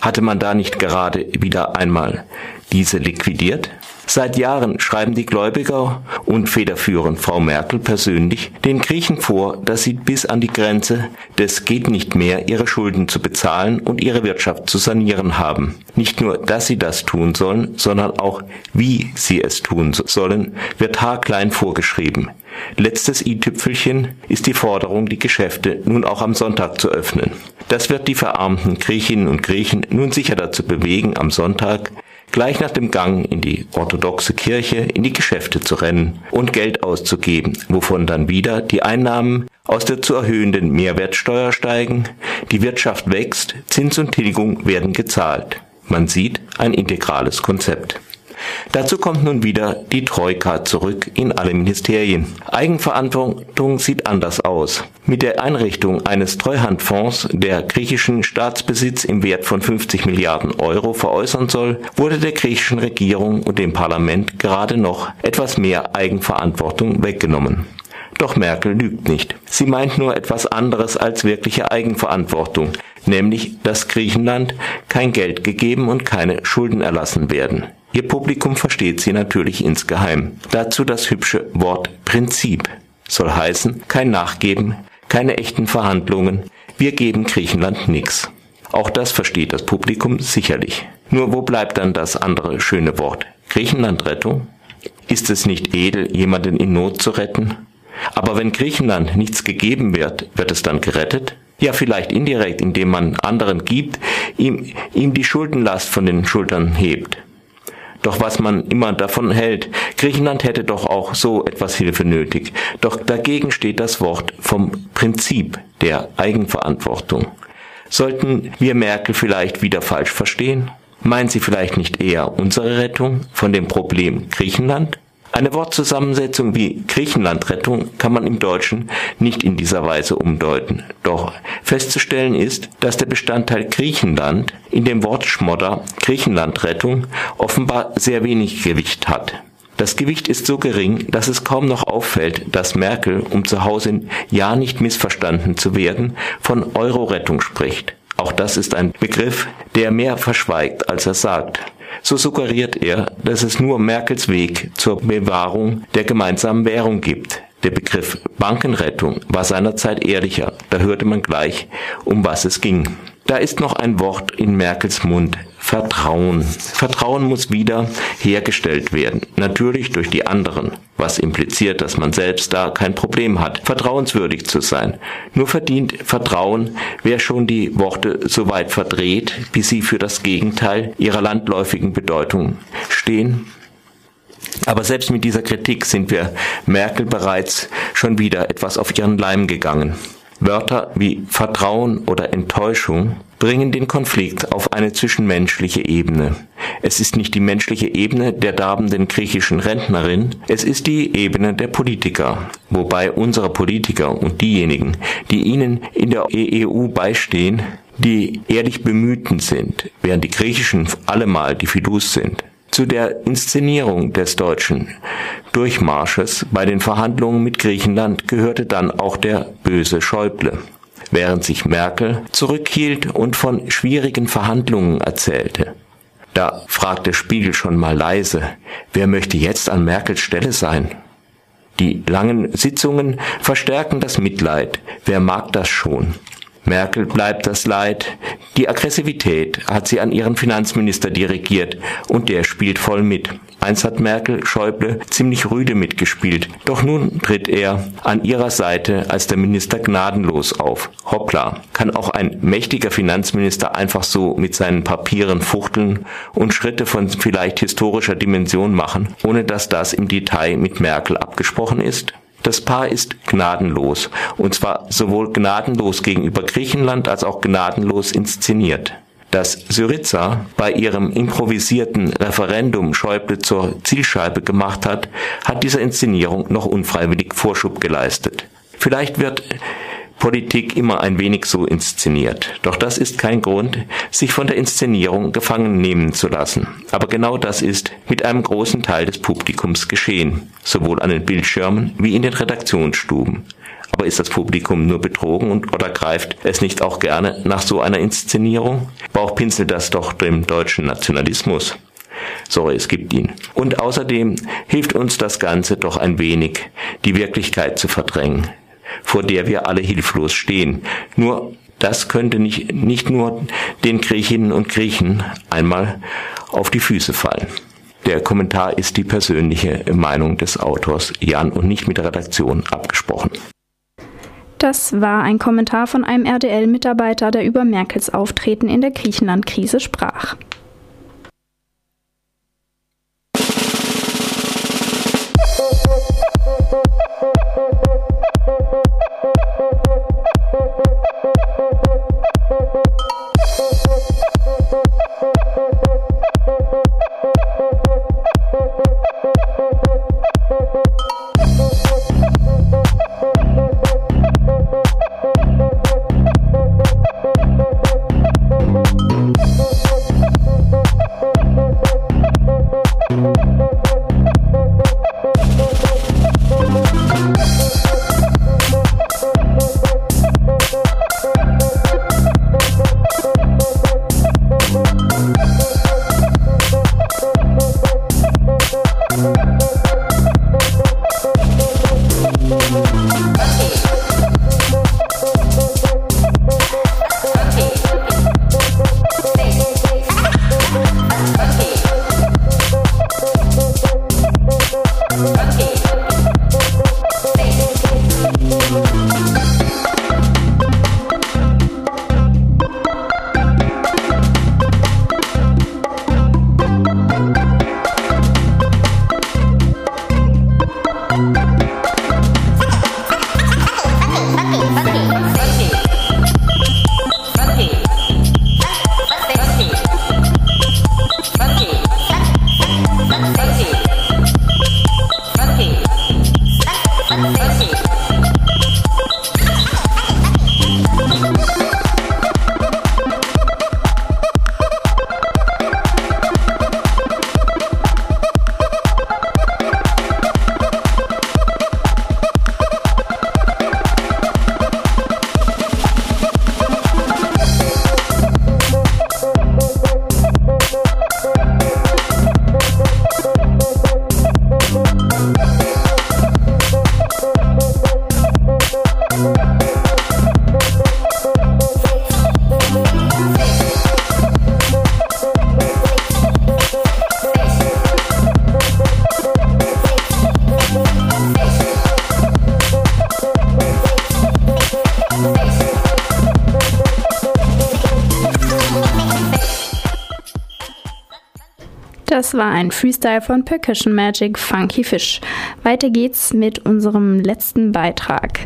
Hatte man da nicht gerade wieder einmal diese liquidiert? Seit Jahren schreiben die Gläubiger und federführend Frau Merkel persönlich den Griechen vor, dass sie bis an die Grenze des geht nicht mehr ihre Schulden zu bezahlen und ihre Wirtschaft zu sanieren haben. Nicht nur, dass sie das tun sollen, sondern auch, wie sie es tun sollen, wird haarklein vorgeschrieben. Letztes i-Tüpfelchen ist die Forderung, die Geschäfte nun auch am Sonntag zu öffnen. Das wird die verarmten Griechinnen und Griechen nun sicher dazu bewegen, am Sonntag gleich nach dem Gang in die orthodoxe Kirche in die Geschäfte zu rennen und Geld auszugeben, wovon dann wieder die Einnahmen aus der zu erhöhenden Mehrwertsteuer steigen, die Wirtschaft wächst, Zins und Tilgung werden gezahlt. Man sieht ein integrales Konzept. Dazu kommt nun wieder die Troika zurück in alle Ministerien. Eigenverantwortung sieht anders aus. Mit der Einrichtung eines Treuhandfonds, der griechischen Staatsbesitz im Wert von 50 Milliarden Euro veräußern soll, wurde der griechischen Regierung und dem Parlament gerade noch etwas mehr Eigenverantwortung weggenommen. Doch Merkel lügt nicht. Sie meint nur etwas anderes als wirkliche Eigenverantwortung, nämlich, dass Griechenland kein Geld gegeben und keine Schulden erlassen werden. Ihr Publikum versteht sie natürlich insgeheim. Dazu das hübsche Wort Prinzip. Soll heißen, kein Nachgeben, keine echten Verhandlungen, wir geben Griechenland nix. Auch das versteht das Publikum sicherlich. Nur wo bleibt dann das andere schöne Wort? Griechenlandrettung? Ist es nicht edel, jemanden in Not zu retten? Aber wenn Griechenland nichts gegeben wird, wird es dann gerettet? Ja, vielleicht indirekt, indem man anderen gibt, ihm, ihm die Schuldenlast von den Schultern hebt. Doch was man immer davon hält, Griechenland hätte doch auch so etwas Hilfe nötig. Doch dagegen steht das Wort vom Prinzip der Eigenverantwortung. Sollten wir Merkel vielleicht wieder falsch verstehen? Meint sie vielleicht nicht eher unsere Rettung von dem Problem Griechenland? Eine Wortzusammensetzung wie Griechenlandrettung kann man im Deutschen nicht in dieser Weise umdeuten. Doch festzustellen ist, dass der Bestandteil Griechenland in dem Wortschmodder Griechenlandrettung offenbar sehr wenig Gewicht hat. Das Gewicht ist so gering, dass es kaum noch auffällt, dass Merkel, um zu Hause ja nicht missverstanden zu werden, von Euro-Rettung spricht. Auch das ist ein Begriff, der mehr verschweigt, als er sagt. So suggeriert er, dass es nur Merkels Weg zur Bewahrung der gemeinsamen Währung gibt. Der Begriff Bankenrettung war seinerzeit ehrlicher, da hörte man gleich, um was es ging. Da ist noch ein Wort in Merkels Mund, Vertrauen. Vertrauen muss wieder hergestellt werden, natürlich durch die anderen, was impliziert, dass man selbst da kein Problem hat, vertrauenswürdig zu sein. Nur verdient Vertrauen, wer schon die Worte so weit verdreht, bis sie für das Gegenteil ihrer landläufigen Bedeutung stehen. Aber selbst mit dieser Kritik sind wir Merkel bereits schon wieder etwas auf ihren Leim gegangen. Wörter wie Vertrauen oder Enttäuschung bringen den Konflikt auf eine zwischenmenschliche Ebene. Es ist nicht die menschliche Ebene der darbenden griechischen Rentnerin, es ist die Ebene der Politiker, wobei unsere Politiker und diejenigen, die ihnen in der EU beistehen, die ehrlich Bemühten sind, während die Griechischen allemal die Fidus sind. Zu der Inszenierung des deutschen Durchmarsches bei den Verhandlungen mit Griechenland gehörte dann auch der böse Schäuble während sich Merkel zurückhielt und von schwierigen Verhandlungen erzählte. Da fragte Spiegel schon mal leise, wer möchte jetzt an Merkels Stelle sein? Die langen Sitzungen verstärken das Mitleid. Wer mag das schon? Merkel bleibt das Leid, Die Aggressivität hat sie an ihren Finanzminister dirigiert und der spielt voll mit. Einst hat Merkel Schäuble ziemlich rüde mitgespielt, doch nun tritt er an ihrer Seite als der Minister gnadenlos auf. Hoppla, kann auch ein mächtiger Finanzminister einfach so mit seinen Papieren fuchteln und Schritte von vielleicht historischer Dimension machen, ohne dass das im Detail mit Merkel abgesprochen ist? Das Paar ist gnadenlos, und zwar sowohl gnadenlos gegenüber Griechenland als auch gnadenlos inszeniert. Dass Syriza bei ihrem improvisierten Referendum Schäuble zur Zielscheibe gemacht hat, hat dieser Inszenierung noch unfreiwillig Vorschub geleistet. Vielleicht wird Politik immer ein wenig so inszeniert. Doch das ist kein Grund, sich von der Inszenierung gefangen nehmen zu lassen. Aber genau das ist mit einem großen Teil des Publikums geschehen, sowohl an den Bildschirmen wie in den Redaktionsstuben. Aber ist das Publikum nur betrogen und oder greift es nicht auch gerne nach so einer Inszenierung? Bauchpinselt das doch dem deutschen Nationalismus. Sorry, es gibt ihn. Und außerdem hilft uns das Ganze doch ein wenig, die Wirklichkeit zu verdrängen vor der wir alle hilflos stehen. Nur das könnte nicht, nicht nur den Griechinnen und Griechen einmal auf die Füße fallen. Der Kommentar ist die persönliche Meinung des Autors Jan und nicht mit der Redaktion abgesprochen. Das war ein Kommentar von einem RDL-Mitarbeiter, der über Merkels Auftreten in der Griechenland-Krise sprach. War ein Freestyle von Percussion Magic Funky Fish. Weiter geht's mit unserem letzten Beitrag.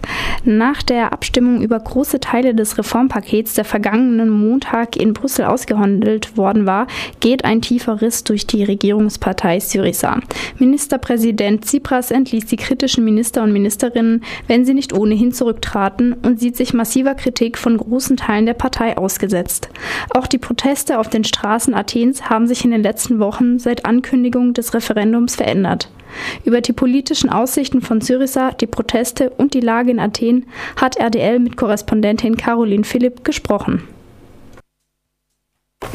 Nach der Abstimmung über große Teile des Reformpakets, der vergangenen Montag in Brüssel ausgehandelt worden war, geht ein tiefer Riss durch die Regierungspartei Syriza. Ministerpräsident Tsipras entließ die kritischen Minister und Ministerinnen, wenn sie nicht ohnehin zurücktraten und sieht sich massiver Kritik von großen Teilen der Partei ausgesetzt. Auch die Proteste auf den Straßen Athens haben sich in den letzten Wochen seit Ankündigung des Referendums verändert. Über die politischen Aussichten von Syriza, die Proteste und die Lage in Athen hat RDL mit Korrespondentin Caroline Philipp gesprochen.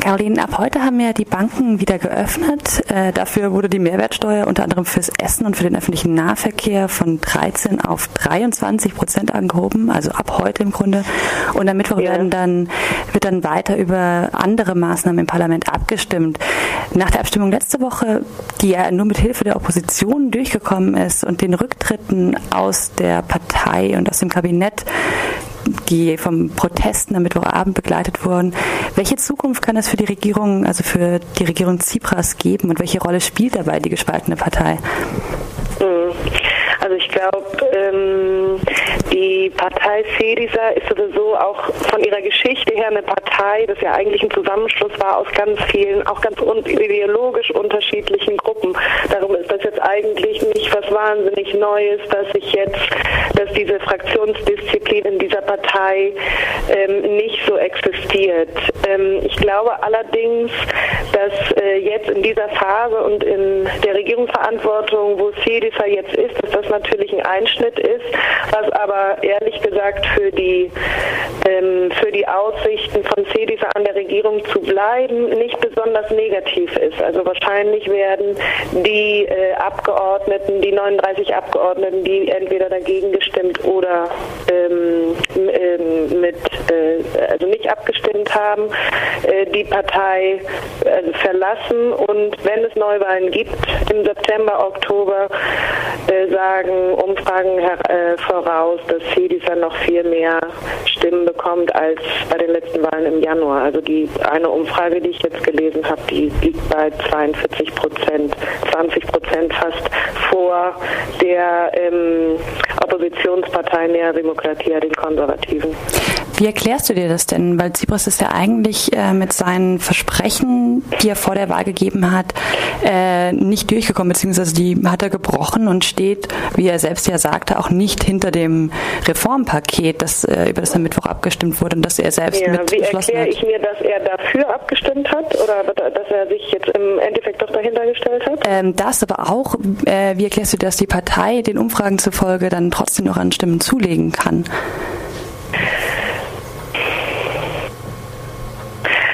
Caroline, ab heute haben ja die Banken wieder geöffnet. Äh, dafür wurde die Mehrwertsteuer unter anderem fürs Essen und für den öffentlichen Nahverkehr von 13 auf 23 Prozent angehoben, also ab heute im Grunde. Und am Mittwoch ja. dann, wird dann weiter über andere Maßnahmen im Parlament abgestimmt. Nach der Abstimmung letzte Woche, die ja nur mit Hilfe der Opposition durchgekommen ist und den Rücktritten aus der Partei und aus dem Kabinett, die vom Protesten am Mittwochabend begleitet wurden. Welche Zukunft kann es für die Regierung, also für die Regierung Tsipras geben und welche Rolle spielt dabei die gespaltene Partei? Mhm. Also ich glaube, ähm, die Partei Syriza ist sowieso auch von ihrer Geschichte her eine Partei, das ja eigentlich ein Zusammenschluss war aus ganz vielen, auch ganz un ideologisch unterschiedlichen Gruppen. Darum ist das jetzt eigentlich nicht was wahnsinnig Neues, dass sich jetzt, dass diese Fraktionsdisziplin in dieser Partei ähm, nicht so existiert. Ähm, ich glaube allerdings, dass äh, jetzt in dieser Phase und in der Regierungsverantwortung, wo Syriza jetzt ist, dass das natürlich ein Einschnitt ist, was aber ehrlich gesagt für die, ähm, für die Aussichten von CDSA an der Regierung zu bleiben nicht besonders negativ ist. Also wahrscheinlich werden die äh, Abgeordneten, die 39 Abgeordneten, die entweder dagegen gestimmt oder ähm, ähm, mit, äh, also nicht abgestimmt haben, äh, die Partei also verlassen und wenn es Neuwahlen gibt im September, Oktober, äh, sagen Umfragen äh, voraus, dass Syriza noch viel mehr Stimmen bekommt als bei den letzten Wahlen im Januar. Also die eine Umfrage, die ich jetzt gelesen habe, die liegt bei 42 Prozent, 20 Prozent fast vor der ähm, Oppositionspartei Nea Demokratia, den Konservativen. Wie erklärst du dir das denn? Weil Tsipras ist ja eigentlich äh, mit seinen Versprechen, die er vor der Wahl gegeben hat, äh, nicht durchgekommen, beziehungsweise die hat er gebrochen und steht, wie er selbst ja sagte, auch nicht hinter dem Reformpaket, das, äh, über das am Mittwoch abgestimmt wurde und das er selbst ja, mit Wie erkläre ich mir, dass er dafür abgestimmt hat oder dass er sich jetzt im Endeffekt doch dahinter gestellt hat? Ähm, das aber auch, äh, wie erklärst du, dass die Partei den Umfragen zufolge dann trotzdem noch an Stimmen zulegen kann?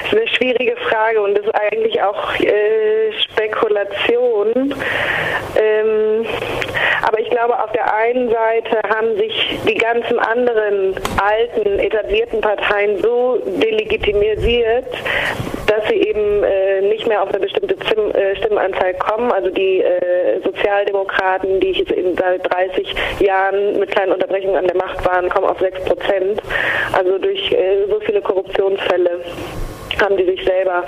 ist eine schwierige Frage und ist eigentlich auch äh, Spekulation. Ähm, aber ich glaube, auf der einen Seite haben sich die ganzen anderen alten, etablierten Parteien so delegitimisiert, dass sie eben äh, nicht mehr auf eine bestimmte Zim äh, Stimmenanzahl kommen. Also die äh, Sozialdemokraten, die in, seit 30 Jahren mit kleinen Unterbrechungen an der Macht waren, kommen auf 6 Prozent. Also durch äh, so viele Korruptionsfälle haben die sich selber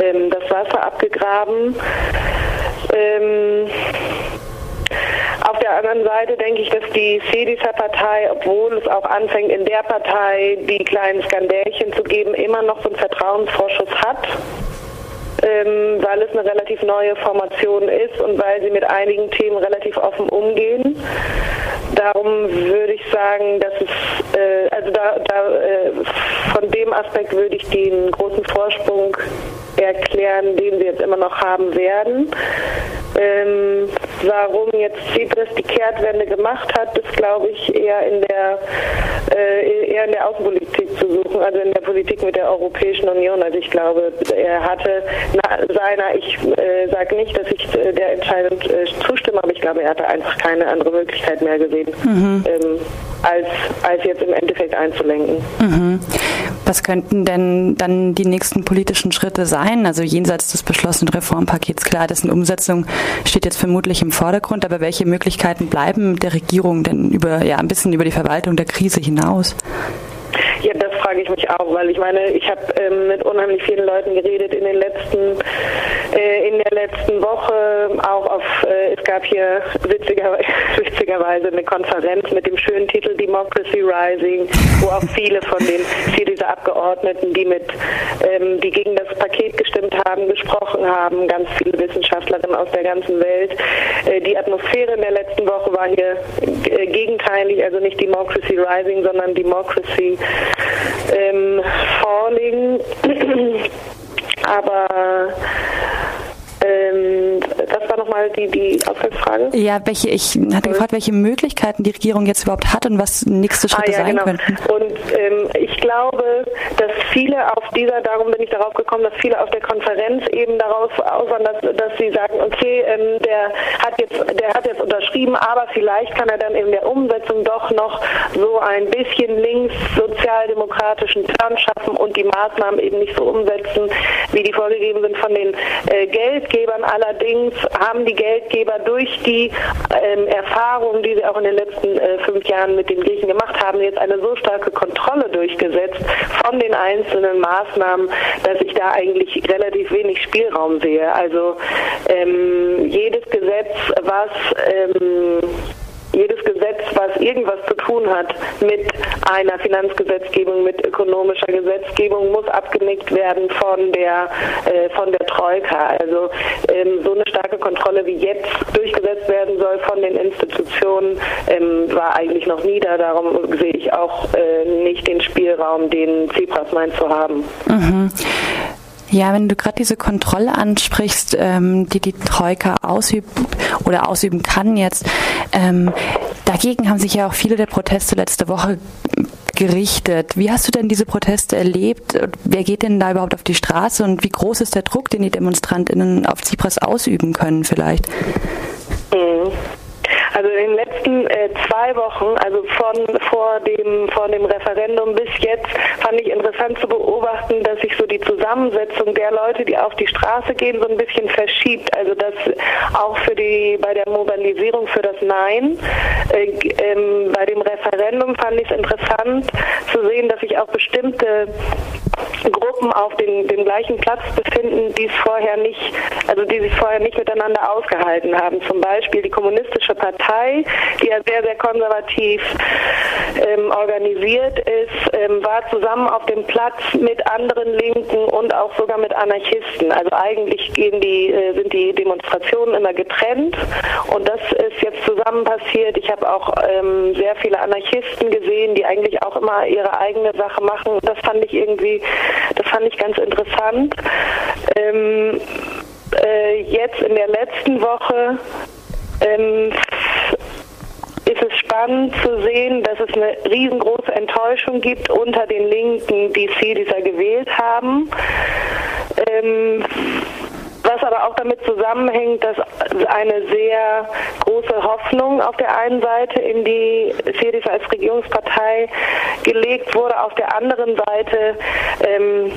ähm, das Wasser abgegraben. Ähm, auf der anderen Seite denke ich, dass die Sedisa-Partei, obwohl es auch anfängt, in der Partei die kleinen Skandälchen zu geben, immer noch so einen Vertrauensvorschuss hat ähm, weil es eine relativ neue Formation ist und weil sie mit einigen Themen relativ offen umgehen. Darum würde ich sagen, dass es, äh, also da, da äh, von dem Aspekt würde ich den großen Vorsprung erklären, den wir jetzt immer noch haben werden. Ähm, warum jetzt Tsipras die Kehrtwende gemacht hat, ist, glaube ich, eher in der äh, eher in der Außenpolitik zu suchen, also in der Politik mit der Europäischen Union. Also ich glaube, er hatte na, seiner, ich äh, sage nicht, dass ich äh, der Entscheidung äh, zustimme, aber ich glaube, er hatte einfach keine andere Möglichkeit mehr gesehen, mhm. ähm, als, als jetzt im Endeffekt einzulenken. Mhm. Was könnten denn dann die nächsten politischen Schritte sein? Also jenseits des beschlossenen Reformpakets, klar, dessen Umsetzung steht jetzt vermutlich im Vordergrund, aber welche Möglichkeiten bleiben der Regierung denn über, ja, ein bisschen über die Verwaltung der Krise hinaus? Ja, das frage ich mich auch, weil ich meine, ich habe ähm, mit unheimlich vielen Leuten geredet in den letzten, äh, in der letzten Woche, auch auf, äh, es gab hier witziger, witzigerweise eine Konferenz mit dem schönen Titel Democracy Rising, wo auch viele von den Syriza-Abgeordneten, die mit, ähm, die gegen das Paket gestimmt haben, gesprochen haben, ganz viele Wissenschaftlerinnen aus der ganzen Welt. Äh, die Atmosphäre in der letzten Woche war hier äh, gegenteilig, also nicht Democracy Rising, sondern Democracy ähm, Falling. Aber ähm, das war nochmal die, die Ausgangsfrage? Ja, welche, ich hatte gefragt, welche Möglichkeiten die Regierung jetzt überhaupt hat und was nächste Schritte ah, ja, sein genau. könnten. Und ähm, ich glaube, dass viele auf dieser, darum bin ich darauf gekommen, dass viele auf der Konferenz eben darauf auswandern, dass, dass sie sagen, okay, ähm, der hat jetzt, der hat jetzt unterschrieben, aber vielleicht kann er dann in der Umsetzung doch noch so ein bisschen links sozialdemokratischen Turn schaffen und die Maßnahmen eben nicht so umsetzen, wie die vorgegeben sind von den äh, Geldgebern. Allerdings haben die Geldgeber durch die ähm, Erfahrungen, die sie auch in den letzten äh, fünf Jahren mit den Griechen gemacht haben, jetzt eine so starke Kontrolle durchgesetzt von den einzelnen Maßnahmen, dass ich da eigentlich relativ wenig Spielraum sehe. Also ähm, jedes Gesetz, was ähm, jedes Gesetz, was irgendwas zu tun hat mit einer Finanzgesetzgebung, mit ökonomischer Gesetzgebung, muss abgenickt werden von der äh, von der Troika. Also ähm, so eine starke Kontrolle wie jetzt durchgesetzt werden soll von den Institutionen, ähm, war eigentlich noch nie da. Darum sehe ich auch äh, nicht den Spielraum, den Tsipras meint zu haben. Mhm. Ja, wenn du gerade diese Kontrolle ansprichst, ähm, die die Troika ausübt oder ausüben kann jetzt, ähm, dagegen haben sich ja auch viele der Proteste letzte Woche gerichtet. Wie hast du denn diese Proteste erlebt? Wer geht denn da überhaupt auf die Straße und wie groß ist der Druck, den die DemonstrantInnen auf Tsipras ausüben können vielleicht? Mhm. Also in den letzten äh, zwei Wochen, also von vor dem vor dem Referendum bis jetzt, fand ich interessant zu beobachten, dass sich so die Zusammensetzung der Leute, die auf die Straße gehen, so ein bisschen verschiebt. Also dass auch für die bei der Mobilisierung für das Nein, äh, ähm, bei dem Referendum fand ich es interessant zu sehen, dass sich auch bestimmte Gruppen auf den, dem gleichen Platz befinden, die es vorher nicht, also die sich vorher nicht miteinander ausgehalten haben. Zum Beispiel die Kommunistische Partei, die ja sehr, sehr konservativ ähm, organisiert ist, ähm, war zusammen auf dem Platz mit anderen Linken und auch sogar mit Anarchisten. Also eigentlich die, äh, sind die Demonstrationen immer getrennt und das ist jetzt zusammen passiert. Ich habe auch ähm, sehr viele Anarchisten gesehen, die eigentlich auch immer ihre eigene Sache machen. Das fand ich irgendwie das fand ich ganz interessant. Ähm, äh, jetzt in der letzten Woche ähm, spannend zu sehen, dass es eine riesengroße Enttäuschung gibt unter den Linken, die Syriza gewählt haben. Ähm, was aber auch damit zusammenhängt, dass eine sehr große Hoffnung auf der einen Seite in die Syriza als Regierungspartei gelegt wurde, auf der anderen Seite ähm,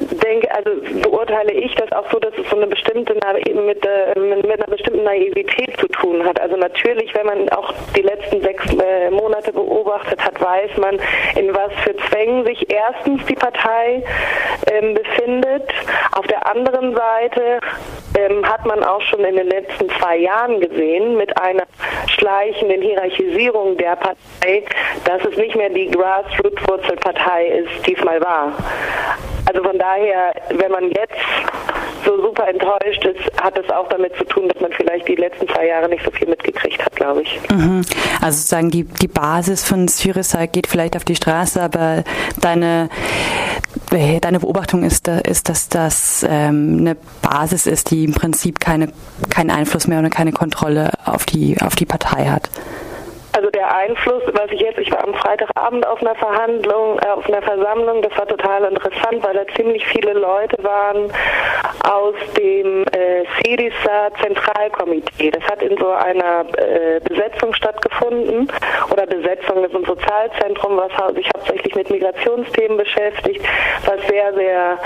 denke, also beurteile ich das auch so, dass es so eine bestimmte mit, äh, mit einer bestimmten Naivität zu tun hat. Also natürlich, wenn man auch die letzten sechs äh, Monate beobachtet hat, weiß man, in was für Zwängen sich erstens die Partei ähm, befindet. Auf der anderen Seite ähm, hat man auch schon in den letzten zwei Jahren gesehen, mit einer schleichenden Hierarchisierung der Partei, dass es nicht mehr die Grassroot-Wurzelpartei ist, die es mal war. Also von daher, wenn man jetzt so super enttäuscht ist, hat es auch damit zu tun, dass man vielleicht die letzten zwei Jahre nicht so viel mitgekriegt hat, glaube ich. Mhm. Also sozusagen die, die Basis von Syriza geht vielleicht auf die Straße, aber deine, äh, deine Beobachtung ist, ist dass das ähm, eine Basis ist, die im Prinzip keine, keinen Einfluss mehr oder keine Kontrolle auf die, auf die Partei hat. Also der Einfluss, was ich jetzt, ich war am Freitagabend auf einer Verhandlung, äh, auf einer Versammlung, das war total interessant, weil da ziemlich viele Leute waren aus dem äh, Syriza Zentralkomitee. Das hat in so einer äh, Besetzung stattgefunden oder Besetzung ist ein Sozialzentrum, was sich hauptsächlich mit Migrationsthemen beschäftigt, was sehr, sehr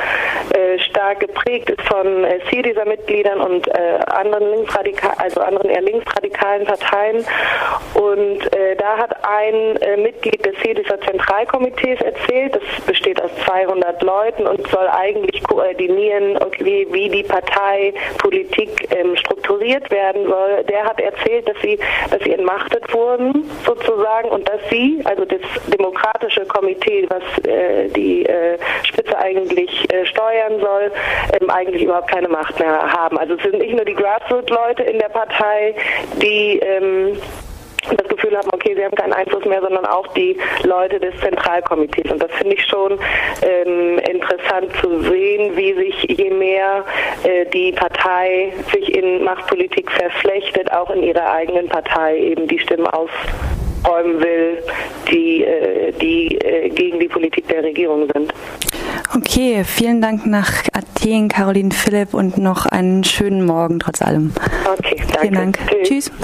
äh, stark geprägt ist von äh, Syriza-Mitgliedern und äh, anderen linksradikal, also anderen eher linksradikalen Parteien und und äh, da hat ein äh, Mitglied des Syriza Zentralkomitees erzählt, das besteht aus 200 Leuten und soll eigentlich koordinieren, wie, wie die Parteipolitik ähm, strukturiert werden soll. Der hat erzählt, dass sie, dass sie entmachtet wurden sozusagen und dass sie, also das demokratische Komitee, was äh, die äh, Spitze eigentlich äh, steuern soll, ähm, eigentlich überhaupt keine Macht mehr haben. Also es sind nicht nur die Grassroot-Leute in der Partei, die ähm, das Gefühl haben, okay, sie haben keinen Einfluss mehr, sondern auch die Leute des Zentralkomitees. Und das finde ich schon ähm, interessant zu sehen, wie sich je mehr äh, die Partei sich in Machtpolitik verflechtet, auch in ihrer eigenen Partei eben die Stimmen ausräumen will, die, äh, die äh, gegen die Politik der Regierung sind. Okay, vielen Dank nach Athen, Caroline Philipp und noch einen schönen Morgen trotz allem. Okay, danke. Vielen Dank. Tschüss. Tschüss.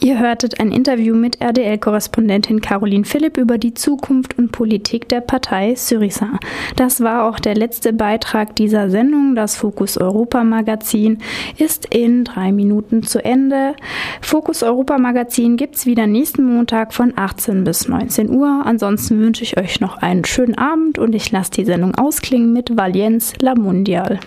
Ihr hörtet ein Interview mit RDL-Korrespondentin Caroline Philipp über die Zukunft und Politik der Partei Syriza. Das war auch der letzte Beitrag dieser Sendung. Das Fokus Europa Magazin ist in drei Minuten zu Ende. Fokus Europa Magazin gibt's wieder nächsten Montag von 18 bis 19 Uhr. Ansonsten wünsche ich euch noch einen schönen Abend und ich lasse die Sendung ausklingen mit Valienz La Mundial.